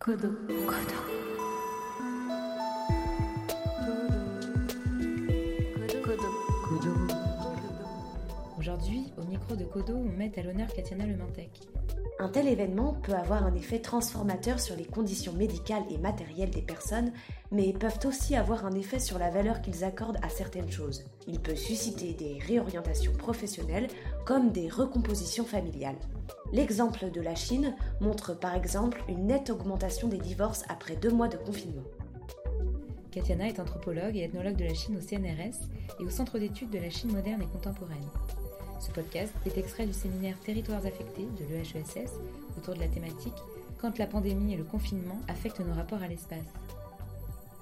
Kodo. Kodo. Kodo. Kodo. Aujourd'hui, au micro de Kodo, on met à l'honneur Katiana Lemantec. Un tel événement peut avoir un effet transformateur sur les conditions médicales et matérielles des personnes, mais peuvent aussi avoir un effet sur la valeur qu'ils accordent à certaines choses. Il peut susciter des réorientations professionnelles comme des recompositions familiales. L'exemple de la Chine montre par exemple une nette augmentation des divorces après deux mois de confinement. Katiana est anthropologue et ethnologue de la Chine au CNRS et au Centre d'études de la Chine moderne et contemporaine. Ce podcast est extrait du séminaire Territoires affectés de l'EHESS autour de la thématique Quand la pandémie et le confinement affectent nos rapports à l'espace.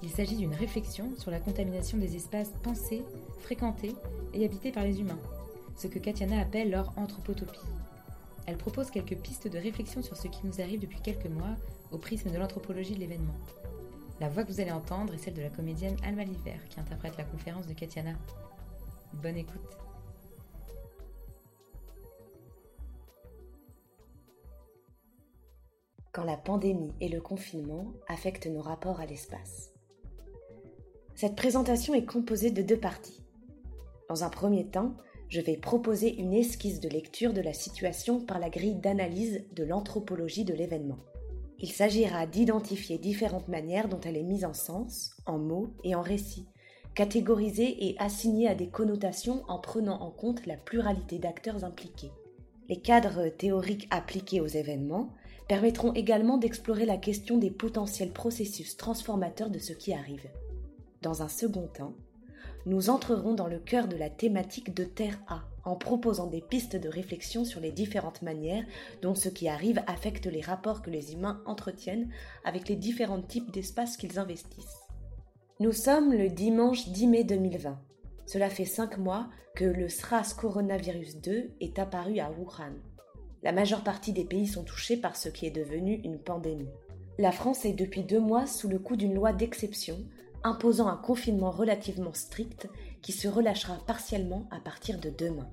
Il s'agit d'une réflexion sur la contamination des espaces pensés, fréquentés et habités par les humains, ce que Katiana appelle leur anthropotopie. Elle propose quelques pistes de réflexion sur ce qui nous arrive depuis quelques mois au prisme de l'anthropologie de l'événement. La voix que vous allez entendre est celle de la comédienne Alma Liver qui interprète la conférence de Katiana. Bonne écoute. Quand la pandémie et le confinement affectent nos rapports à l'espace. Cette présentation est composée de deux parties. Dans un premier temps, je vais proposer une esquisse de lecture de la situation par la grille d'analyse de l'anthropologie de l'événement. Il s'agira d'identifier différentes manières dont elle est mise en sens, en mots et en récits, catégorisée et assignée à des connotations en prenant en compte la pluralité d'acteurs impliqués. Les cadres théoriques appliqués aux événements permettront également d'explorer la question des potentiels processus transformateurs de ce qui arrive. Dans un second temps, nous entrerons dans le cœur de la thématique de Terre A en proposant des pistes de réflexion sur les différentes manières dont ce qui arrive affecte les rapports que les humains entretiennent avec les différents types d'espaces qu'ils investissent. Nous sommes le dimanche 10 mai 2020. Cela fait cinq mois que le SRAS coronavirus 2 est apparu à Wuhan la majeure partie des pays sont touchés par ce qui est devenu une pandémie. La France est depuis deux mois sous le coup d'une loi d'exception imposant un confinement relativement strict qui se relâchera partiellement à partir de demain.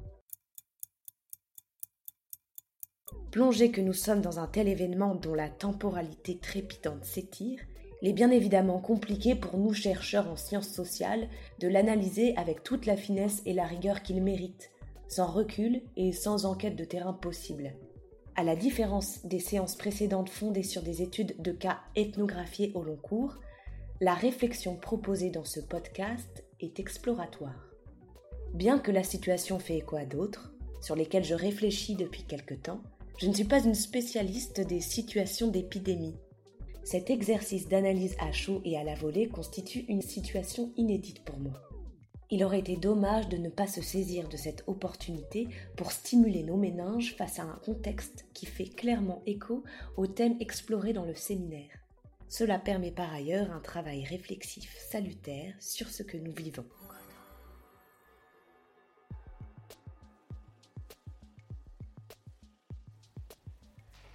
Plongé que nous sommes dans un tel événement dont la temporalité trépidante s'étire, il est bien évidemment compliqué pour nous chercheurs en sciences sociales de l'analyser avec toute la finesse et la rigueur qu'il mérite, sans recul et sans enquête de terrain possible. À la différence des séances précédentes fondées sur des études de cas ethnographiés au long cours, la réflexion proposée dans ce podcast est exploratoire. Bien que la situation fait écho à d'autres, sur lesquelles je réfléchis depuis quelque temps, je ne suis pas une spécialiste des situations d'épidémie. Cet exercice d'analyse à chaud et à la volée constitue une situation inédite pour moi. Il aurait été dommage de ne pas se saisir de cette opportunité pour stimuler nos méninges face à un contexte qui fait clairement écho au thème exploré dans le séminaire. Cela permet par ailleurs un travail réflexif salutaire sur ce que nous vivons.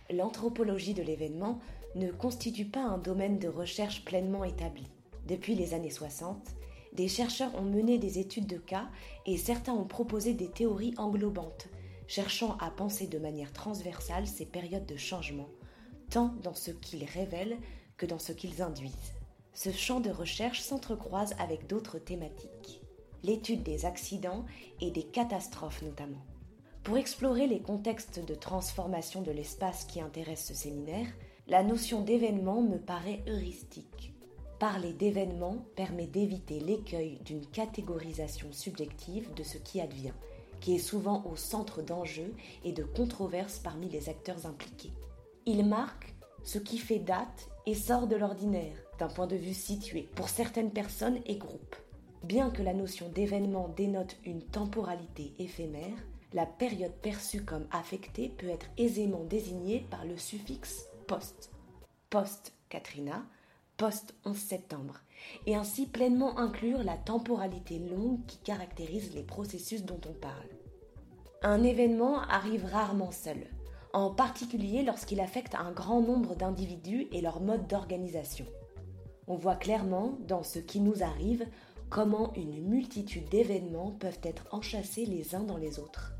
L'anthropologie de l'événement ne constitue pas un domaine de recherche pleinement établi. Depuis les années 60, des chercheurs ont mené des études de cas et certains ont proposé des théories englobantes, cherchant à penser de manière transversale ces périodes de changement, tant dans ce qu'ils révèlent que dans ce qu'ils induisent. Ce champ de recherche s'entrecroise avec d'autres thématiques, l'étude des accidents et des catastrophes notamment. Pour explorer les contextes de transformation de l'espace qui intéressent ce séminaire, la notion d'événement me paraît heuristique. Parler d'événements permet d'éviter l'écueil d'une catégorisation subjective de ce qui advient, qui est souvent au centre d'enjeux et de controverses parmi les acteurs impliqués. Il marque ce qui fait date et sort de l'ordinaire, d'un point de vue situé, pour certaines personnes et groupes. Bien que la notion d'événement dénote une temporalité éphémère, la période perçue comme affectée peut être aisément désignée par le suffixe post. Post Katrina, post-11 septembre, et ainsi pleinement inclure la temporalité longue qui caractérise les processus dont on parle. Un événement arrive rarement seul, en particulier lorsqu'il affecte un grand nombre d'individus et leur mode d'organisation. On voit clairement, dans ce qui nous arrive, comment une multitude d'événements peuvent être enchâssés les uns dans les autres.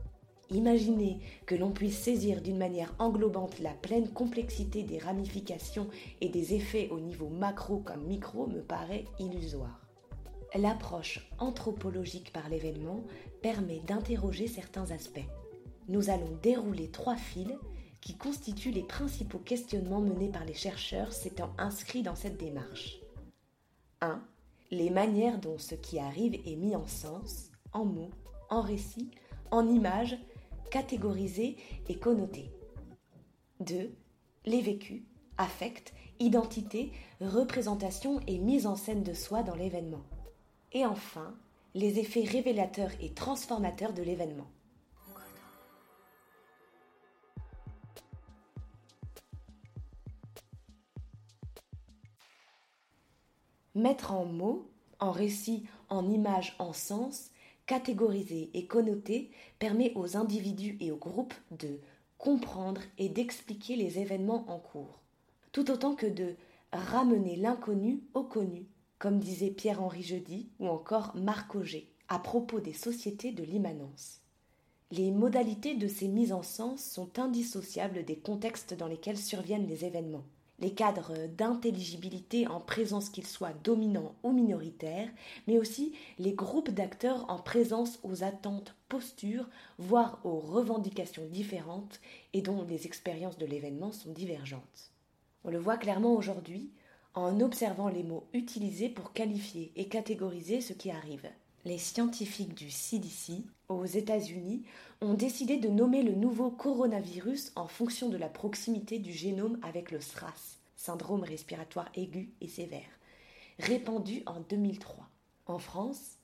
Imaginer que l'on puisse saisir d'une manière englobante la pleine complexité des ramifications et des effets au niveau macro comme micro me paraît illusoire. L'approche anthropologique par l'événement permet d'interroger certains aspects. Nous allons dérouler trois fils qui constituent les principaux questionnements menés par les chercheurs s'étant inscrits dans cette démarche. 1. Les manières dont ce qui arrive est mis en sens, en mots, en récits, en images, catégorisé et connoté. 2. Les vécus, affects, identité, représentation et mise en scène de soi dans l'événement et enfin les effets révélateurs et transformateurs de l'événement. Mettre en mots, en récit, en images, en sens, catégoriser et connoter permet aux individus et aux groupes de comprendre et d'expliquer les événements en cours, tout autant que de ramener l'inconnu au connu comme disait Pierre-Henri Jeudi ou encore Marc Auger, à propos des sociétés de l'immanence. Les modalités de ces mises en sens sont indissociables des contextes dans lesquels surviennent les événements. Les cadres d'intelligibilité en présence qu'ils soient dominants ou minoritaires, mais aussi les groupes d'acteurs en présence aux attentes, postures, voire aux revendications différentes et dont les expériences de l'événement sont divergentes. On le voit clairement aujourd'hui, en observant les mots utilisés pour qualifier et catégoriser ce qui arrive. Les scientifiques du CDC aux États-Unis ont décidé de nommer le nouveau coronavirus en fonction de la proximité du génome avec le SRAS, syndrome respiratoire aigu et sévère, répandu en 2003. En France,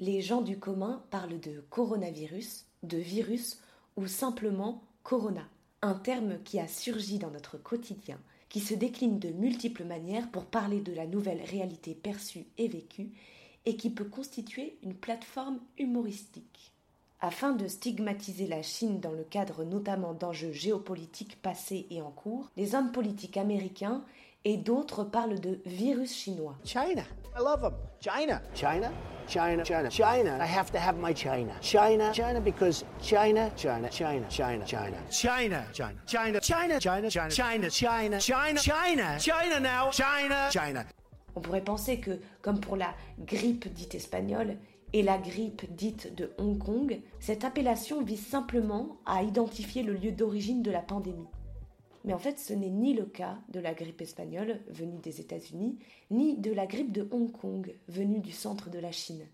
les gens du commun parlent de coronavirus, de virus ou simplement corona, un terme qui a surgi dans notre quotidien qui se décline de multiples manières pour parler de la nouvelle réalité perçue et vécue, et qui peut constituer une plateforme humoristique. Afin de stigmatiser la Chine dans le cadre notamment d'enjeux géopolitiques passés et en cours, les hommes politiques américains et d'autres parlent de virus chinois. China, I love them. China, China, China, China, China. I have to have my China. China, China, because China, China, China, China, China, China, China, China, China, China, China, China, China, China, China now, China, China. On pourrait penser que, comme pour la grippe dite espagnole, et la grippe dite de Hong Kong, cette appellation vise simplement à identifier le lieu d'origine de la pandémie. Mais en fait, ce n'est ni le cas de la grippe espagnole venue des États-Unis, ni de la grippe de Hong Kong venue du centre de la Chine.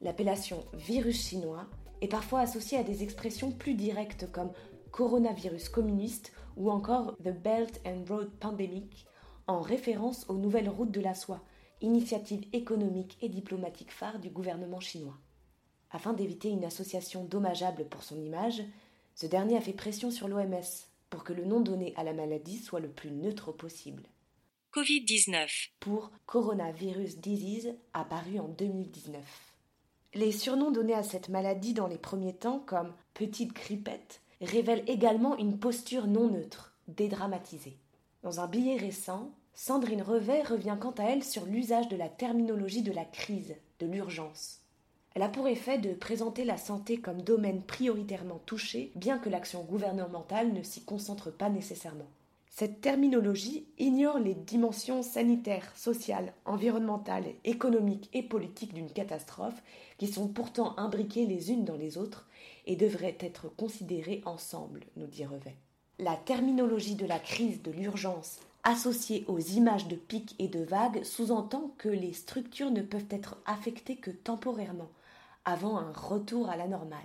L'appellation virus chinois est parfois associée à des expressions plus directes comme coronavirus communiste ou encore The Belt and Road Pandemic, en référence aux nouvelles routes de la soie, initiative économique et diplomatique phare du gouvernement chinois. Afin d'éviter une association dommageable pour son image, ce dernier a fait pression sur l'OMS pour que le nom donné à la maladie soit le plus neutre possible. Covid-19 pour Coronavirus Disease apparu en 2019. Les surnoms donnés à cette maladie dans les premiers temps comme petite grippette révèlent également une posture non neutre, dédramatisée. Dans un billet récent, Sandrine Revet revient quant à elle sur l'usage de la terminologie de la crise, de l'urgence. Elle a pour effet de présenter la santé comme domaine prioritairement touché, bien que l'action gouvernementale ne s'y concentre pas nécessairement. Cette terminologie ignore les dimensions sanitaires, sociales, environnementales, économiques et politiques d'une catastrophe, qui sont pourtant imbriquées les unes dans les autres et devraient être considérées ensemble, nous dit Revet. La terminologie de la crise de l'urgence associée aux images de pics et de vagues sous-entend que les structures ne peuvent être affectées que temporairement, avant un retour à la normale.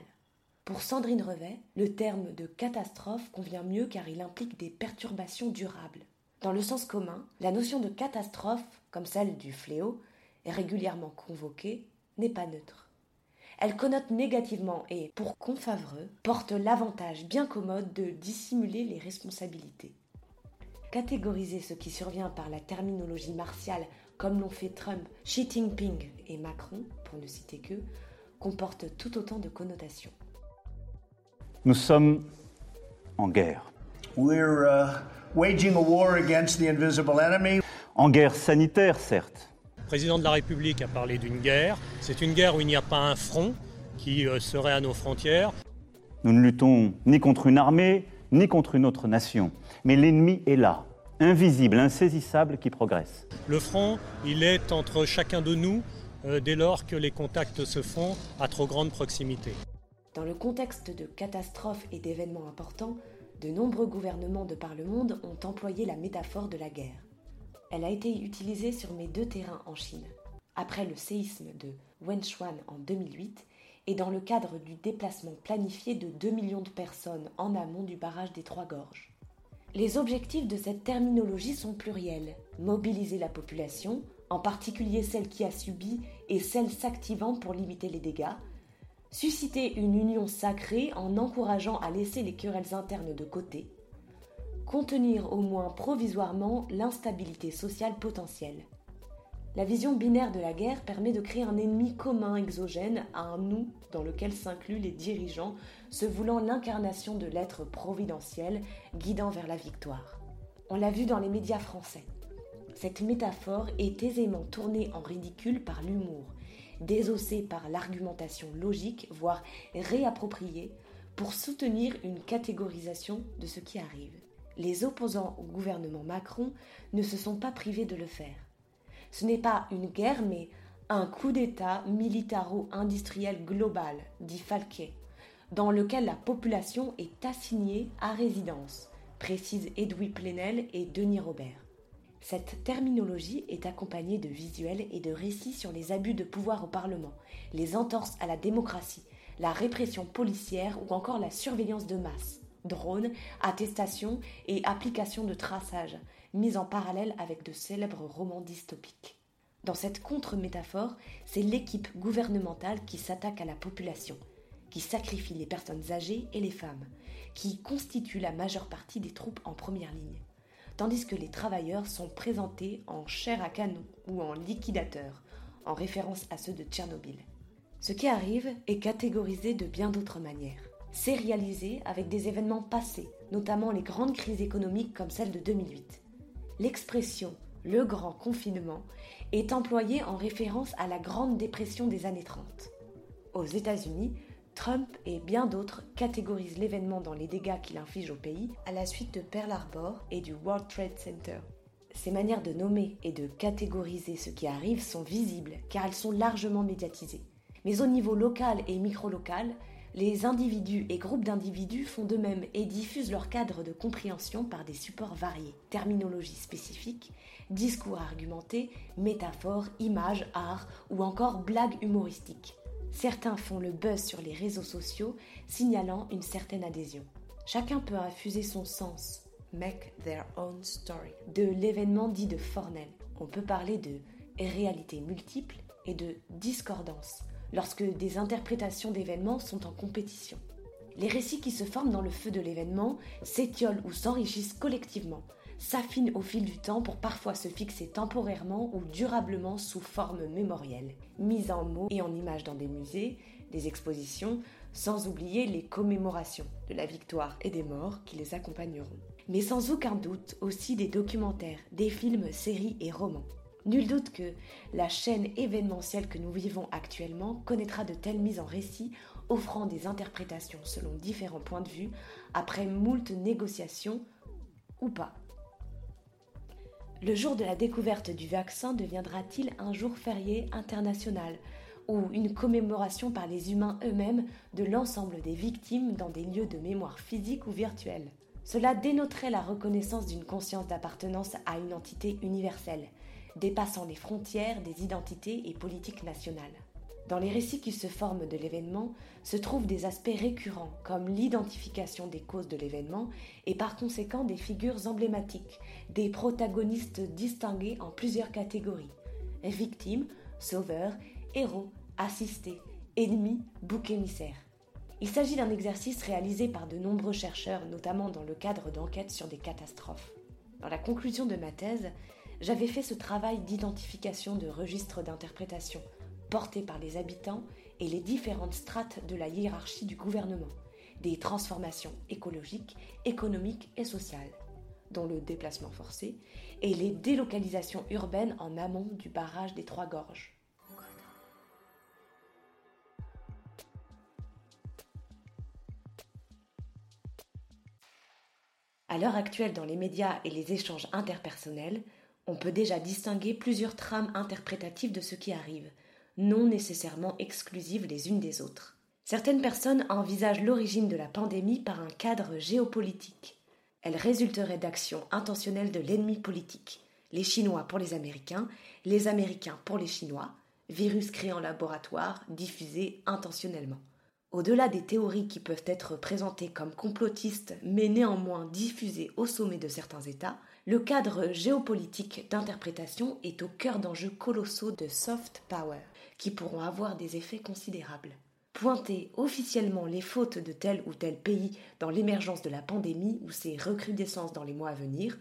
Pour Sandrine Revet, le terme de catastrophe convient mieux car il implique des perturbations durables. Dans le sens commun, la notion de catastrophe, comme celle du fléau, est régulièrement convoquée, n'est pas neutre. Elle connote négativement et, pour Confavreux, porte l'avantage bien commode de dissimuler les responsabilités. Catégoriser ce qui survient par la terminologie martiale, comme l'ont fait Trump, Xi Jinping et Macron, pour ne citer que, comporte tout autant de connotations. Nous sommes en guerre. We're uh, waging a war against the invisible enemy. En guerre sanitaire, certes. Le président de la République a parlé d'une guerre. C'est une guerre où il n'y a pas un front qui euh, serait à nos frontières. Nous ne luttons ni contre une armée, ni contre une autre nation. Mais l'ennemi est là, invisible, insaisissable, qui progresse. Le front, il est entre chacun de nous euh, dès lors que les contacts se font à trop grande proximité. Dans le contexte de catastrophes et d'événements importants, de nombreux gouvernements de par le monde ont employé la métaphore de la guerre. Elle a été utilisée sur mes deux terrains en Chine, après le séisme de Wenchuan en 2008 et dans le cadre du déplacement planifié de 2 millions de personnes en amont du barrage des Trois Gorges. Les objectifs de cette terminologie sont pluriels. Mobiliser la population, en particulier celle qui a subi et celle s'activant pour limiter les dégâts, susciter une union sacrée en encourageant à laisser les querelles internes de côté, contenir au moins provisoirement l'instabilité sociale potentielle. La vision binaire de la guerre permet de créer un ennemi commun exogène à un nous dans lequel s'incluent les dirigeants se voulant l'incarnation de l'être providentiel guidant vers la victoire. On l'a vu dans les médias français. Cette métaphore est aisément tournée en ridicule par l'humour, désossée par l'argumentation logique, voire réappropriée, pour soutenir une catégorisation de ce qui arrive. Les opposants au gouvernement Macron ne se sont pas privés de le faire. Ce n'est pas une guerre, mais un coup d'État militaro-industriel global, dit Falquet, dans lequel la population est assignée à résidence, précise Edoui Plenel et Denis Robert. Cette terminologie est accompagnée de visuels et de récits sur les abus de pouvoir au Parlement, les entorses à la démocratie, la répression policière ou encore la surveillance de masse, drones, attestations et applications de traçage, mises en parallèle avec de célèbres romans dystopiques. Dans cette contre-métaphore, c'est l'équipe gouvernementale qui s'attaque à la population, qui sacrifie les personnes âgées et les femmes, qui constitue la majeure partie des troupes en première ligne tandis que les travailleurs sont présentés en chair à canon ou en liquidateur, en référence à ceux de Tchernobyl. Ce qui arrive est catégorisé de bien d'autres manières. Sérialisé avec des événements passés, notamment les grandes crises économiques comme celle de 2008. L'expression le grand confinement est employée en référence à la Grande Dépression des années 30. Aux États-Unis, Trump et bien d'autres catégorisent l'événement dans les dégâts qu'il inflige au pays à la suite de Pearl Harbor et du World Trade Center. Ces manières de nommer et de catégoriser ce qui arrive sont visibles car elles sont largement médiatisées. Mais au niveau local et micro-local, les individus et groupes d'individus font de même et diffusent leur cadre de compréhension par des supports variés, terminologies spécifiques, discours argumentés, métaphores, images, art ou encore blagues humoristiques. Certains font le buzz sur les réseaux sociaux, signalant une certaine adhésion. Chacun peut affuser son sens, make their own story, de l'événement dit de Fornel. On peut parler de réalité multiple et de discordance, lorsque des interprétations d'événements sont en compétition. Les récits qui se forment dans le feu de l'événement s'étiolent ou s'enrichissent collectivement, s'affinent au fil du temps pour parfois se fixer temporairement ou durablement sous forme mémorielle, mise en mots et en images dans des musées, des expositions, sans oublier les commémorations de la victoire et des morts qui les accompagneront. Mais sans aucun doute aussi des documentaires, des films, séries et romans. Nul doute que la chaîne événementielle que nous vivons actuellement connaîtra de telles mises en récit offrant des interprétations selon différents points de vue après moult négociations ou pas. Le jour de la découverte du vaccin deviendra-t-il un jour férié international ou une commémoration par les humains eux-mêmes de l'ensemble des victimes dans des lieux de mémoire physique ou virtuelle? Cela dénoterait la reconnaissance d'une conscience d'appartenance à une entité universelle, dépassant les frontières des identités et politiques nationales. Dans les récits qui se forment de l'événement se trouvent des aspects récurrents comme l'identification des causes de l'événement et par conséquent des figures emblématiques, des protagonistes distingués en plusieurs catégories victimes, sauveurs, héros, assistés, ennemis, bouc émissaires. Il s'agit d'un exercice réalisé par de nombreux chercheurs, notamment dans le cadre d'enquêtes sur des catastrophes. Dans la conclusion de ma thèse, j'avais fait ce travail d'identification de registres d'interprétation portés par les habitants et les différentes strates de la hiérarchie du gouvernement, des transformations écologiques, économiques et sociales, dont le déplacement forcé, et les délocalisations urbaines en amont du barrage des Trois Gorges. À l'heure actuelle, dans les médias et les échanges interpersonnels, on peut déjà distinguer plusieurs trames interprétatives de ce qui arrive, non nécessairement exclusives les unes des autres. Certaines personnes envisagent l'origine de la pandémie par un cadre géopolitique. Elle résulterait d'actions intentionnelles de l'ennemi politique, les Chinois pour les Américains, les Américains pour les Chinois, virus créé en laboratoire, diffusé intentionnellement. Au-delà des théories qui peuvent être présentées comme complotistes mais néanmoins diffusées au sommet de certains États, le cadre géopolitique d'interprétation est au cœur d'enjeux colossaux de soft power qui pourront avoir des effets considérables. Pointer officiellement les fautes de tel ou tel pays dans l'émergence de la pandémie ou ses recrudescences dans les mois à venir,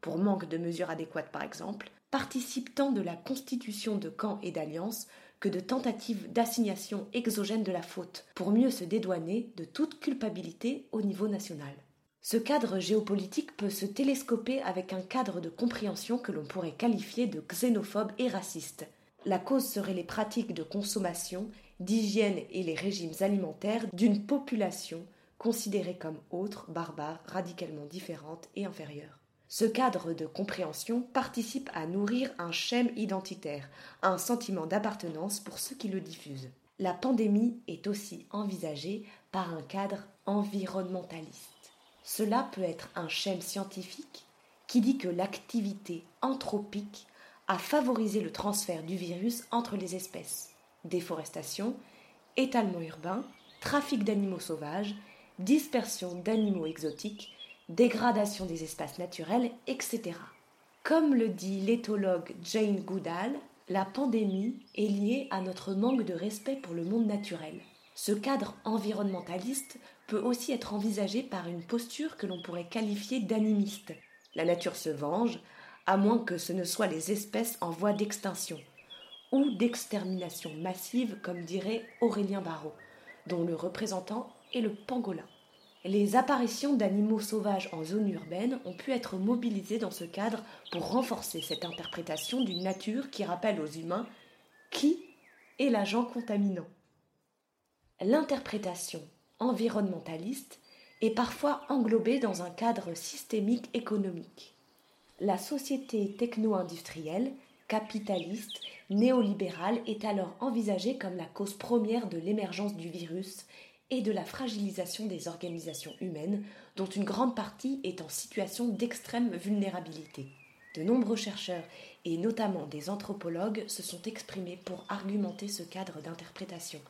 pour manque de mesures adéquates par exemple, participe tant de la constitution de camps et d'alliances que de tentatives d'assignation exogène de la faute, pour mieux se dédouaner de toute culpabilité au niveau national. Ce cadre géopolitique peut se télescoper avec un cadre de compréhension que l'on pourrait qualifier de xénophobe et raciste. La cause serait les pratiques de consommation, d'hygiène et les régimes alimentaires d'une population considérée comme autre, barbare, radicalement différente et inférieure. Ce cadre de compréhension participe à nourrir un schème identitaire, un sentiment d'appartenance pour ceux qui le diffusent. La pandémie est aussi envisagée par un cadre environnementaliste. Cela peut être un schème scientifique qui dit que l'activité anthropique a favorisé le transfert du virus entre les espèces. Déforestation, étalement urbain, trafic d'animaux sauvages, dispersion d'animaux exotiques, dégradation des espaces naturels, etc. Comme le dit l'éthologue Jane Goodall, la pandémie est liée à notre manque de respect pour le monde naturel. Ce cadre environnementaliste peut aussi être envisagé par une posture que l'on pourrait qualifier d'animiste. La nature se venge, à moins que ce ne soient les espèces en voie d'extinction, ou d'extermination massive, comme dirait Aurélien Barrault, dont le représentant est le pangolin. Les apparitions d'animaux sauvages en zone urbaine ont pu être mobilisées dans ce cadre pour renforcer cette interprétation d'une nature qui rappelle aux humains qui est l'agent contaminant. L'interprétation environnementaliste est parfois englobée dans un cadre systémique économique. La société techno-industrielle, capitaliste, néolibérale est alors envisagée comme la cause première de l'émergence du virus et de la fragilisation des organisations humaines, dont une grande partie est en situation d'extrême vulnérabilité. De nombreux chercheurs, et notamment des anthropologues, se sont exprimés pour argumenter ce cadre d'interprétation.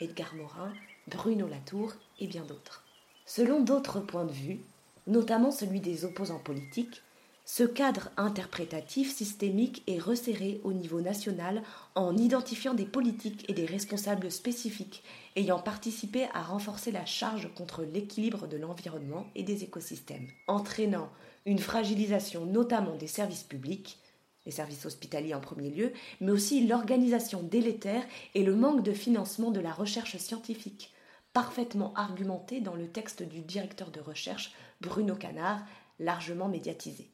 Edgar Morin, Bruno Latour et bien d'autres. Selon d'autres points de vue, notamment celui des opposants politiques, ce cadre interprétatif systémique est resserré au niveau national en identifiant des politiques et des responsables spécifiques ayant participé à renforcer la charge contre l'équilibre de l'environnement et des écosystèmes, entraînant une fragilisation notamment des services publics, les services hospitaliers en premier lieu, mais aussi l'organisation délétère et le manque de financement de la recherche scientifique, parfaitement argumenté dans le texte du directeur de recherche Bruno Canard, largement médiatisé.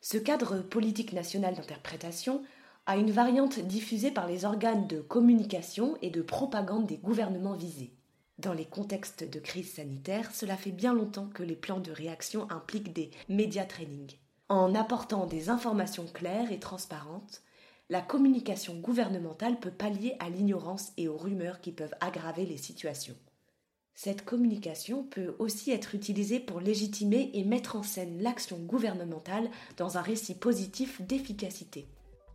Ce cadre politique national d'interprétation a une variante diffusée par les organes de communication et de propagande des gouvernements visés. Dans les contextes de crise sanitaire, cela fait bien longtemps que les plans de réaction impliquent des média training. En apportant des informations claires et transparentes, la communication gouvernementale peut pallier à l'ignorance et aux rumeurs qui peuvent aggraver les situations. Cette communication peut aussi être utilisée pour légitimer et mettre en scène l'action gouvernementale dans un récit positif d'efficacité.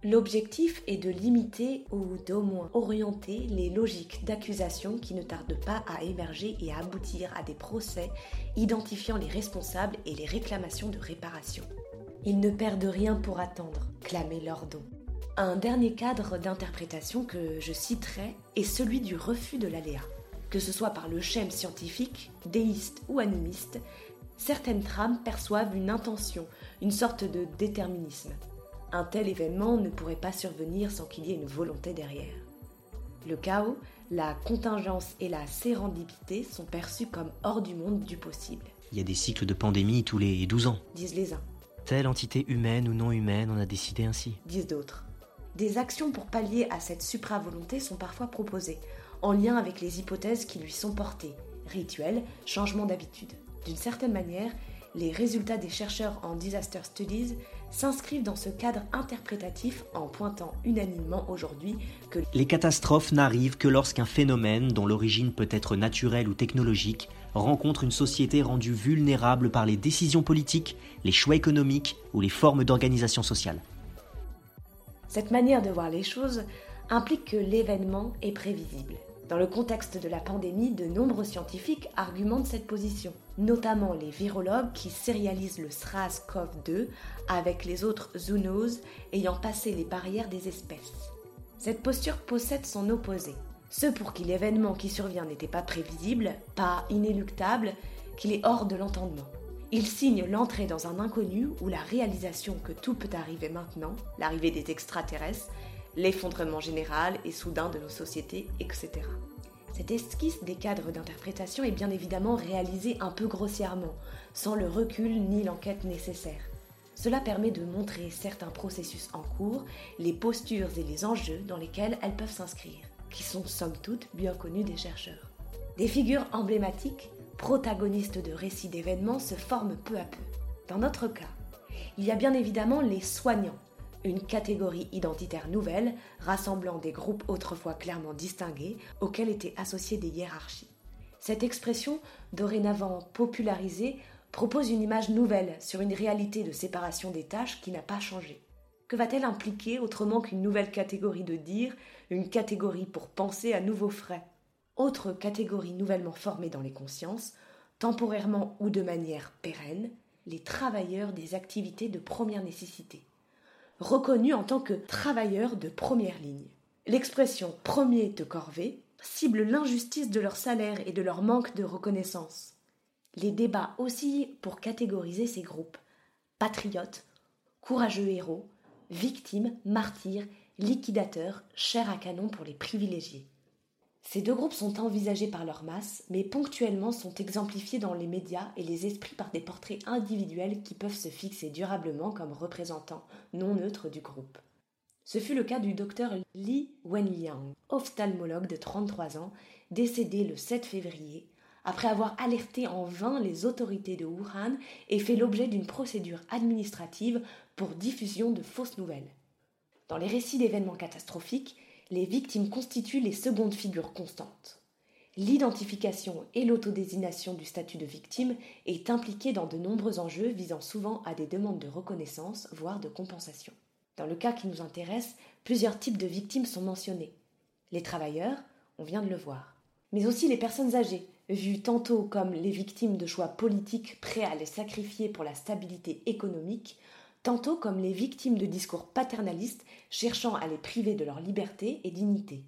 L'objectif est de limiter ou d'au moins orienter les logiques d'accusation qui ne tardent pas à émerger et à aboutir à des procès identifiant les responsables et les réclamations de réparation. Ils ne perdent rien pour attendre, clamait Lordon. Un dernier cadre d'interprétation que je citerai est celui du refus de l'aléa que ce soit par le schème scientifique, déiste ou animiste, certaines trames perçoivent une intention, une sorte de déterminisme. Un tel événement ne pourrait pas survenir sans qu'il y ait une volonté derrière. Le chaos, la contingence et la sérendipité sont perçus comme hors du monde du possible. Il y a des cycles de pandémie tous les 12 ans. Disent les uns. Telle entité humaine ou non humaine en a décidé ainsi. Disent d'autres. Des actions pour pallier à cette supra-volonté sont parfois proposées, en lien avec les hypothèses qui lui sont portées, rituels, changement d'habitude. D'une certaine manière, les résultats des chercheurs en Disaster Studies s'inscrivent dans ce cadre interprétatif en pointant unanimement aujourd'hui que Les catastrophes n'arrivent que lorsqu'un phénomène, dont l'origine peut être naturelle ou technologique, rencontre une société rendue vulnérable par les décisions politiques, les choix économiques ou les formes d'organisation sociale. cette manière de voir les choses implique que l'événement est prévisible. Dans le contexte de la pandémie, de nombreux scientifiques argumentent cette position, notamment les virologues qui sérialisent le SRAS-CoV-2 avec les autres zoonoses ayant passé les barrières des espèces. Cette posture possède son opposé. Ceux pour qui l'événement qui survient n'était pas prévisible, pas inéluctable, qu'il est hors de l'entendement. Ils signent l'entrée dans un inconnu où la réalisation que tout peut arriver maintenant, l'arrivée des extraterrestres, l'effondrement général et soudain de nos sociétés, etc. Cette esquisse des cadres d'interprétation est bien évidemment réalisée un peu grossièrement, sans le recul ni l'enquête nécessaire. Cela permet de montrer certains processus en cours, les postures et les enjeux dans lesquels elles peuvent s'inscrire, qui sont somme toute bien connus des chercheurs. Des figures emblématiques, protagonistes de récits d'événements, se forment peu à peu. Dans notre cas, il y a bien évidemment les soignants, une catégorie identitaire nouvelle rassemblant des groupes autrefois clairement distingués auxquels étaient associées des hiérarchies. Cette expression, dorénavant popularisée, propose une image nouvelle sur une réalité de séparation des tâches qui n'a pas changé. Que va-t-elle impliquer autrement qu'une nouvelle catégorie de dire, une catégorie pour penser à nouveaux frais? Autre catégorie nouvellement formée dans les consciences, temporairement ou de manière pérenne, les travailleurs des activités de première nécessité reconnus en tant que travailleurs de première ligne. L'expression premier de corvée cible l'injustice de leur salaire et de leur manque de reconnaissance. Les débats oscillent pour catégoriser ces groupes patriotes, courageux héros, victimes, martyrs, liquidateurs, chair à canon pour les privilégiés. Ces deux groupes sont envisagés par leur masse, mais ponctuellement sont exemplifiés dans les médias et les esprits par des portraits individuels qui peuvent se fixer durablement comme représentants non neutres du groupe. Ce fut le cas du docteur Li Wenliang, ophtalmologue de 33 ans, décédé le 7 février, après avoir alerté en vain les autorités de Wuhan et fait l'objet d'une procédure administrative pour diffusion de fausses nouvelles. Dans les récits d'événements catastrophiques, les victimes constituent les secondes figures constantes. L'identification et l'autodésignation du statut de victime est impliquée dans de nombreux enjeux visant souvent à des demandes de reconnaissance, voire de compensation. Dans le cas qui nous intéresse, plusieurs types de victimes sont mentionnés. Les travailleurs, on vient de le voir, mais aussi les personnes âgées, vues tantôt comme les victimes de choix politiques prêts à les sacrifier pour la stabilité économique, tantôt comme les victimes de discours paternalistes cherchant à les priver de leur liberté et dignité.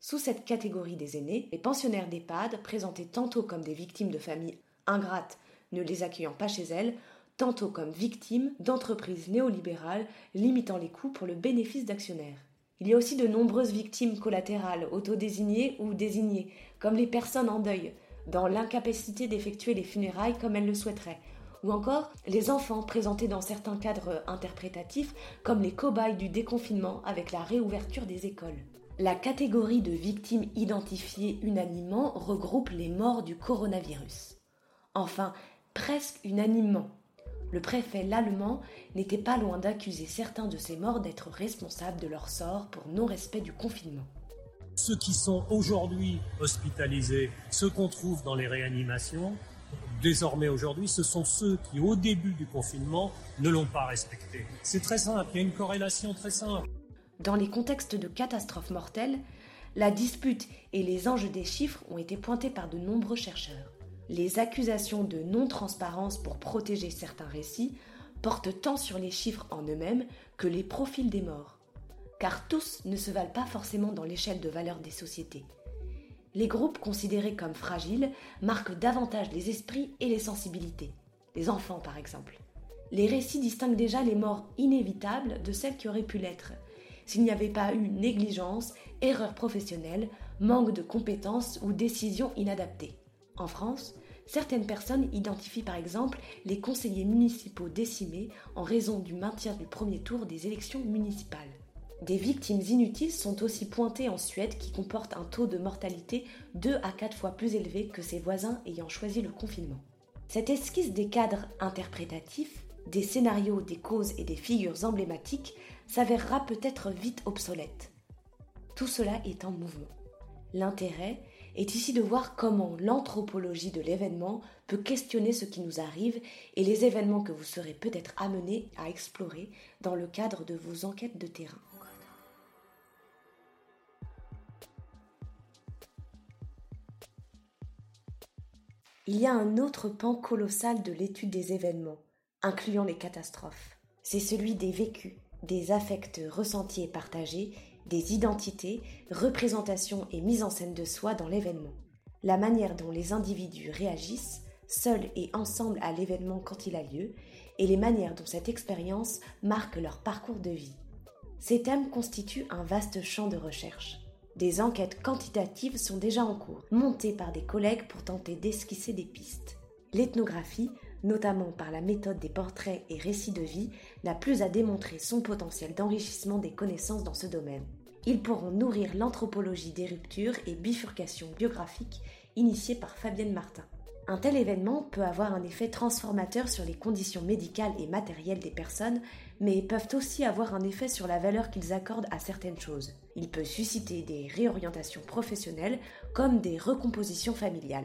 Sous cette catégorie des aînés, les pensionnaires d'EHPAD, présentés tantôt comme des victimes de familles ingrates ne les accueillant pas chez elles, tantôt comme victimes d'entreprises néolibérales limitant les coûts pour le bénéfice d'actionnaires. Il y a aussi de nombreuses victimes collatérales, autodésignées ou désignées, comme les personnes en deuil, dans l'incapacité d'effectuer les funérailles comme elles le souhaiteraient, ou encore les enfants présentés dans certains cadres interprétatifs comme les cobayes du déconfinement avec la réouverture des écoles. La catégorie de victimes identifiées unanimement regroupe les morts du coronavirus. Enfin, presque unanimement, le préfet l'allemand n'était pas loin d'accuser certains de ces morts d'être responsables de leur sort pour non-respect du confinement. Ceux qui sont aujourd'hui hospitalisés, ceux qu'on trouve dans les réanimations, désormais aujourd'hui, ce sont ceux qui, au début du confinement, ne l'ont pas respecté. C'est très simple, il y a une corrélation très simple. Dans les contextes de catastrophes mortelles, la dispute et les enjeux des chiffres ont été pointés par de nombreux chercheurs. Les accusations de non-transparence pour protéger certains récits portent tant sur les chiffres en eux-mêmes que les profils des morts. Car tous ne se valent pas forcément dans l'échelle de valeur des sociétés. Les groupes considérés comme fragiles marquent davantage les esprits et les sensibilités. Les enfants, par exemple. Les récits distinguent déjà les morts inévitables de celles qui auraient pu l'être, s'il n'y avait pas eu négligence, erreur professionnelle, manque de compétences ou décision inadaptée. En France, certaines personnes identifient par exemple les conseillers municipaux décimés en raison du maintien du premier tour des élections municipales. Des victimes inutiles sont aussi pointées en Suède qui comporte un taux de mortalité 2 à 4 fois plus élevé que ses voisins ayant choisi le confinement. Cette esquisse des cadres interprétatifs, des scénarios, des causes et des figures emblématiques s'avérera peut-être vite obsolète. Tout cela est en mouvement. L'intérêt est ici de voir comment l'anthropologie de l'événement peut questionner ce qui nous arrive et les événements que vous serez peut-être amenés à explorer dans le cadre de vos enquêtes de terrain. Il y a un autre pan colossal de l'étude des événements, incluant les catastrophes. C'est celui des vécus, des affects ressentis et partagés, des identités, représentations et mise en scène de soi dans l'événement. La manière dont les individus réagissent, seuls et ensemble à l'événement quand il a lieu, et les manières dont cette expérience marque leur parcours de vie. Ces thèmes constituent un vaste champ de recherche. Des enquêtes quantitatives sont déjà en cours, montées par des collègues pour tenter d'esquisser des pistes. L'ethnographie, notamment par la méthode des portraits et récits de vie, n'a plus à démontrer son potentiel d'enrichissement des connaissances dans ce domaine. Ils pourront nourrir l'anthropologie des ruptures et bifurcations biographiques initiées par Fabienne Martin. Un tel événement peut avoir un effet transformateur sur les conditions médicales et matérielles des personnes, mais peuvent aussi avoir un effet sur la valeur qu'ils accordent à certaines choses. Il peut susciter des réorientations professionnelles comme des recompositions familiales.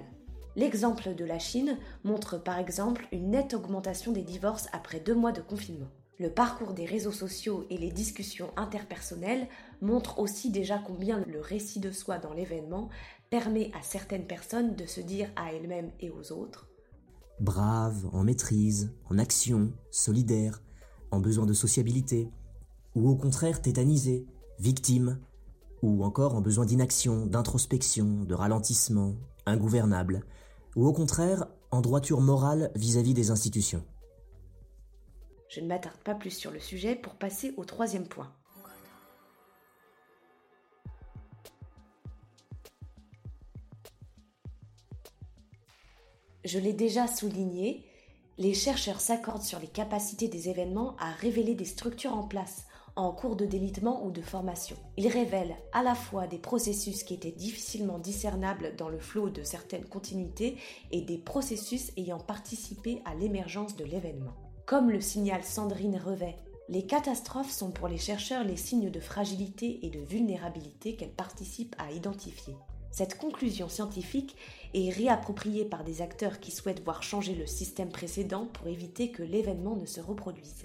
L'exemple de la Chine montre par exemple une nette augmentation des divorces après deux mois de confinement. Le parcours des réseaux sociaux et les discussions interpersonnelles montrent aussi déjà combien le récit de soi dans l'événement permet à certaines personnes de se dire à elles-mêmes et aux autres Brave, en maîtrise, en action, solidaire, en besoin de sociabilité, ou au contraire tétanisé, victime, ou encore en besoin d'inaction, d'introspection, de ralentissement, ingouvernable, ou au contraire en droiture morale vis-à-vis des institutions. Je ne m'attarde pas plus sur le sujet pour passer au troisième point. Je l'ai déjà souligné, les chercheurs s'accordent sur les capacités des événements à révéler des structures en place, en cours de délitement ou de formation. Ils révèlent à la fois des processus qui étaient difficilement discernables dans le flot de certaines continuités et des processus ayant participé à l'émergence de l'événement. Comme le signale Sandrine Revet, les catastrophes sont pour les chercheurs les signes de fragilité et de vulnérabilité qu'elles participent à identifier. Cette conclusion scientifique est réappropriée par des acteurs qui souhaitent voir changer le système précédent pour éviter que l'événement ne se reproduise.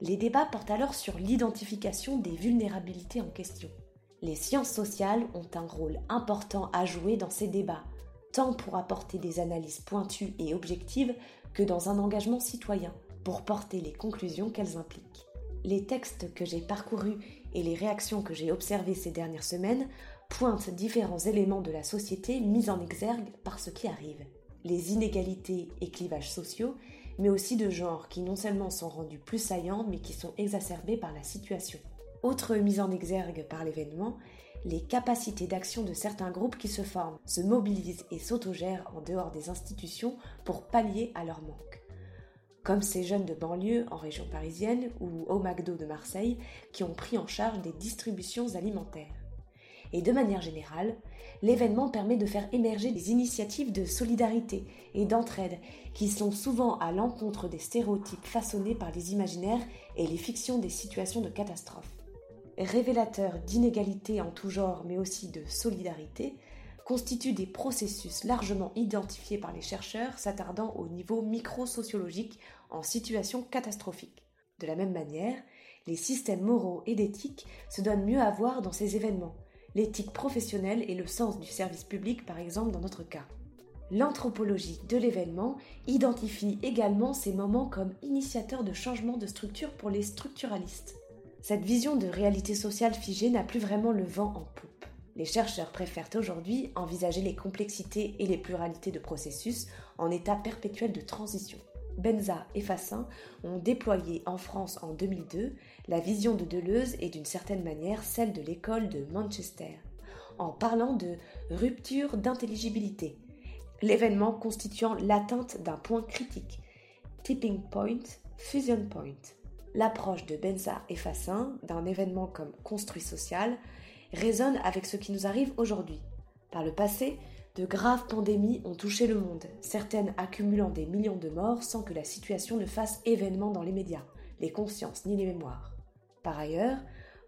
Les débats portent alors sur l'identification des vulnérabilités en question. Les sciences sociales ont un rôle important à jouer dans ces débats, tant pour apporter des analyses pointues et objectives que dans un engagement citoyen, pour porter les conclusions qu'elles impliquent. Les textes que j'ai parcourus et les réactions que j'ai observées ces dernières semaines pointent différents éléments de la société mis en exergue par ce qui arrive. Les inégalités et clivages sociaux, mais aussi de genre qui non seulement sont rendus plus saillants, mais qui sont exacerbés par la situation. Autre mise en exergue par l'événement, les capacités d'action de certains groupes qui se forment, se mobilisent et s'autogèrent en dehors des institutions pour pallier à leur manque. Comme ces jeunes de banlieue en région parisienne ou au McDo de Marseille qui ont pris en charge des distributions alimentaires. Et de manière générale, l'événement permet de faire émerger des initiatives de solidarité et d'entraide qui sont souvent à l'encontre des stéréotypes façonnés par les imaginaires et les fictions des situations de catastrophe. Révélateurs d'inégalités en tout genre mais aussi de solidarité, constituent des processus largement identifiés par les chercheurs s'attardant au niveau micro-sociologique en situation catastrophique. De la même manière, les systèmes moraux et d'éthique se donnent mieux à voir dans ces événements, l'éthique professionnelle et le sens du service public par exemple dans notre cas. L'anthropologie de l'événement identifie également ces moments comme initiateurs de changement de structure pour les structuralistes. Cette vision de réalité sociale figée n'a plus vraiment le vent en poupe. Les chercheurs préfèrent aujourd'hui envisager les complexités et les pluralités de processus en état perpétuel de transition. Benza et Fassin ont déployé en France en 2002 la vision de Deleuze et d'une certaine manière celle de l'école de Manchester, en parlant de rupture d'intelligibilité, l'événement constituant l'atteinte d'un point critique, tipping point, fusion point. L'approche de Benza et Fassin d'un événement comme construit social résonne avec ce qui nous arrive aujourd'hui. Par le passé, De graves pandémies ont touché le monde, certaines accumulant des millions de morts sans que la situation ne fasse événement dans les médias, les consciences ni les mémoires. Par ailleurs,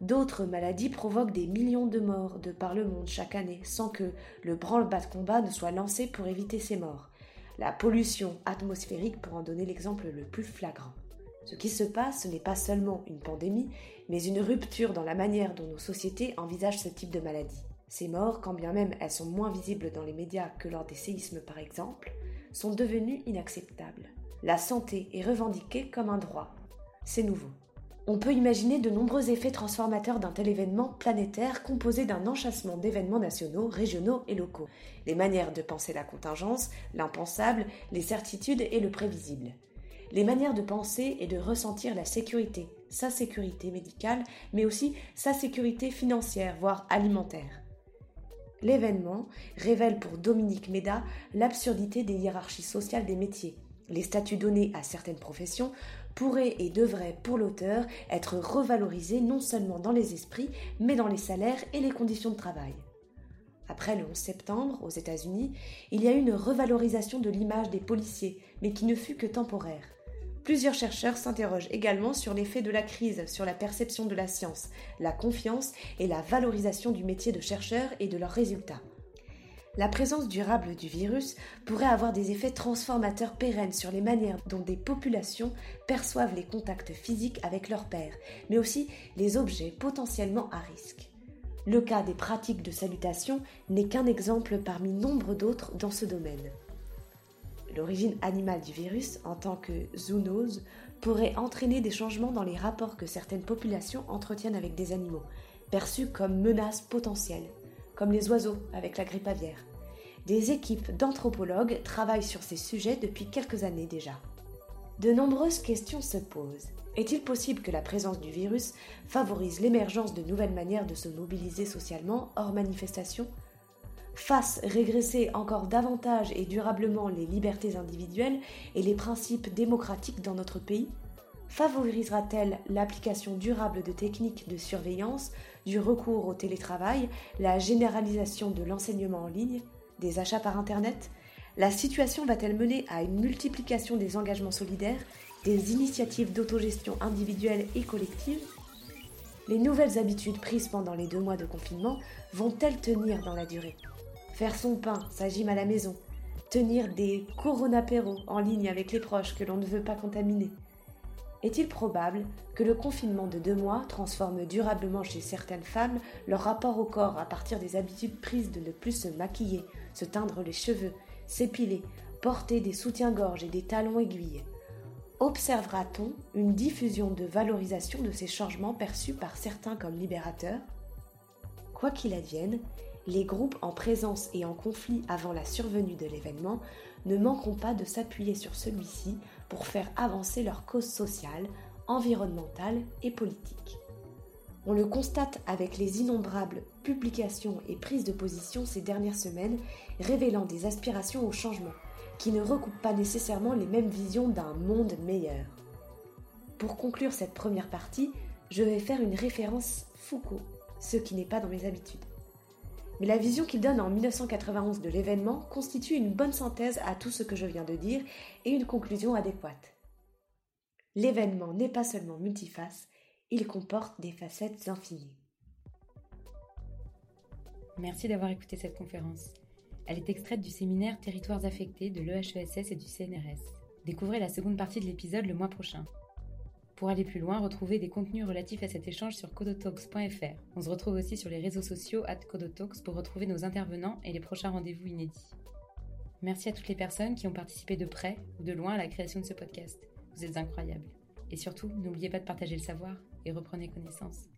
d'autres maladies provoquent des millions de morts de par le monde chaque année sans que le branle-bas de combat ne soit lancé pour éviter ces morts. La pollution atmosphérique pour en donner l'exemple le plus flagrant. Ce qui se passe, n'est pas seulement une pandémie, mais une rupture dans la manière dont nos sociétés envisagent ce type de maladie. Ces morts, quand bien même elles sont moins visibles dans les médias que lors des séismes par exemple, sont devenues inacceptables. La santé est revendiquée comme un droit. C'est nouveau. On peut imaginer de nombreux effets transformateurs d'un tel événement planétaire composé d'un enchâssement d'événements nationaux, régionaux et locaux. Les manières de penser la contingence, l'impensable, les certitudes et le prévisible les manières de penser et de ressentir la sécurité, sa sécurité médicale, mais aussi sa sécurité financière, voire alimentaire. L'événement révèle pour Dominique Méda l'absurdité des hiérarchies sociales des métiers. Les statuts donnés à certaines professions pourraient et devraient pour l'auteur être revalorisés non seulement dans les esprits, mais dans les salaires et les conditions de travail. Après le 11 septembre, aux États-Unis, il y a eu une revalorisation de l'image des policiers, mais qui ne fut que temporaire. Plusieurs chercheurs s'interrogent également sur l'effet de la crise sur la perception de la science, la confiance et la valorisation du métier de chercheur et de leurs résultats. La présence durable du virus pourrait avoir des effets transformateurs pérennes sur les manières dont des populations perçoivent les contacts physiques avec leurs pairs, mais aussi les objets potentiellement à risque. Le cas des pratiques de salutation n'est qu'un exemple parmi nombre d'autres dans ce domaine l'origine animale du virus en tant que zoonose pourrait entraîner des changements dans les rapports que certaines populations entretiennent avec des animaux, perçus comme menaces potentielles, comme les oiseaux avec la grippe aviaire. Des équipes d'anthropologues travaillent sur ces sujets depuis quelques années déjà. De nombreuses questions se posent. Est-il possible que la présence du virus favorise l'émergence de nouvelles manières de se mobiliser socialement hors manifestation? Fasse régresser encore davantage et durablement les libertés individuelles et les principes démocratiques dans notre pays Favorisera-t-elle l'application durable de techniques de surveillance, du recours au télétravail, la généralisation de l'enseignement en ligne, des achats par Internet? La situation va-t-elle mener à une multiplication des engagements solidaires, des initiatives d'autogestion individuelle et collective? Les nouvelles habitudes prises pendant les deux mois de confinement vont-elles tenir dans la durée? Faire son pain, sa gym à la maison, tenir des coronapéros en ligne avec les proches que l'on ne veut pas contaminer. Est-il probable que le confinement de deux mois transforme durablement chez certaines femmes leur rapport au corps à partir des habitudes prises de ne plus se maquiller, se teindre les cheveux, s'épiler, porter des soutiens-gorge et des talons aiguilles? Observera-t-on une diffusion de valorisation de ces changements perçus par certains comme libérateurs? Quoi qu'il advienne, les groupes en présence et en conflit avant la survenue de l'événement ne manqueront pas de s'appuyer sur celui-ci pour faire avancer leurs causes sociales, environnementales et politiques. On le constate avec les innombrables publications et prises de position ces dernières semaines révélant des aspirations au changement, qui ne recoupent pas nécessairement les mêmes visions d'un monde meilleur. Pour conclure cette première partie, je vais faire une référence Foucault, ce qui n'est pas dans mes habitudes mais la vision qu'il donne en 1991 de l'événement constitue une bonne synthèse à tout ce que je viens de dire et une conclusion adéquate. L'événement n'est pas seulement multiface, il comporte des facettes infinies. Merci d'avoir écouté cette conférence. Elle est extraite du séminaire Territoires affectés de l'EHESS et du CNRS. Découvrez la seconde partie de l'épisode le mois prochain. Pour aller plus loin, retrouvez des contenus relatifs à cet échange sur codotalks.fr. On se retrouve aussi sur les réseaux sociaux at codotalks pour retrouver nos intervenants et les prochains rendez-vous inédits. Merci à toutes les personnes qui ont participé de près ou de loin à la création de ce podcast. Vous êtes incroyables. Et surtout, n'oubliez pas de partager le savoir et reprenez connaissance.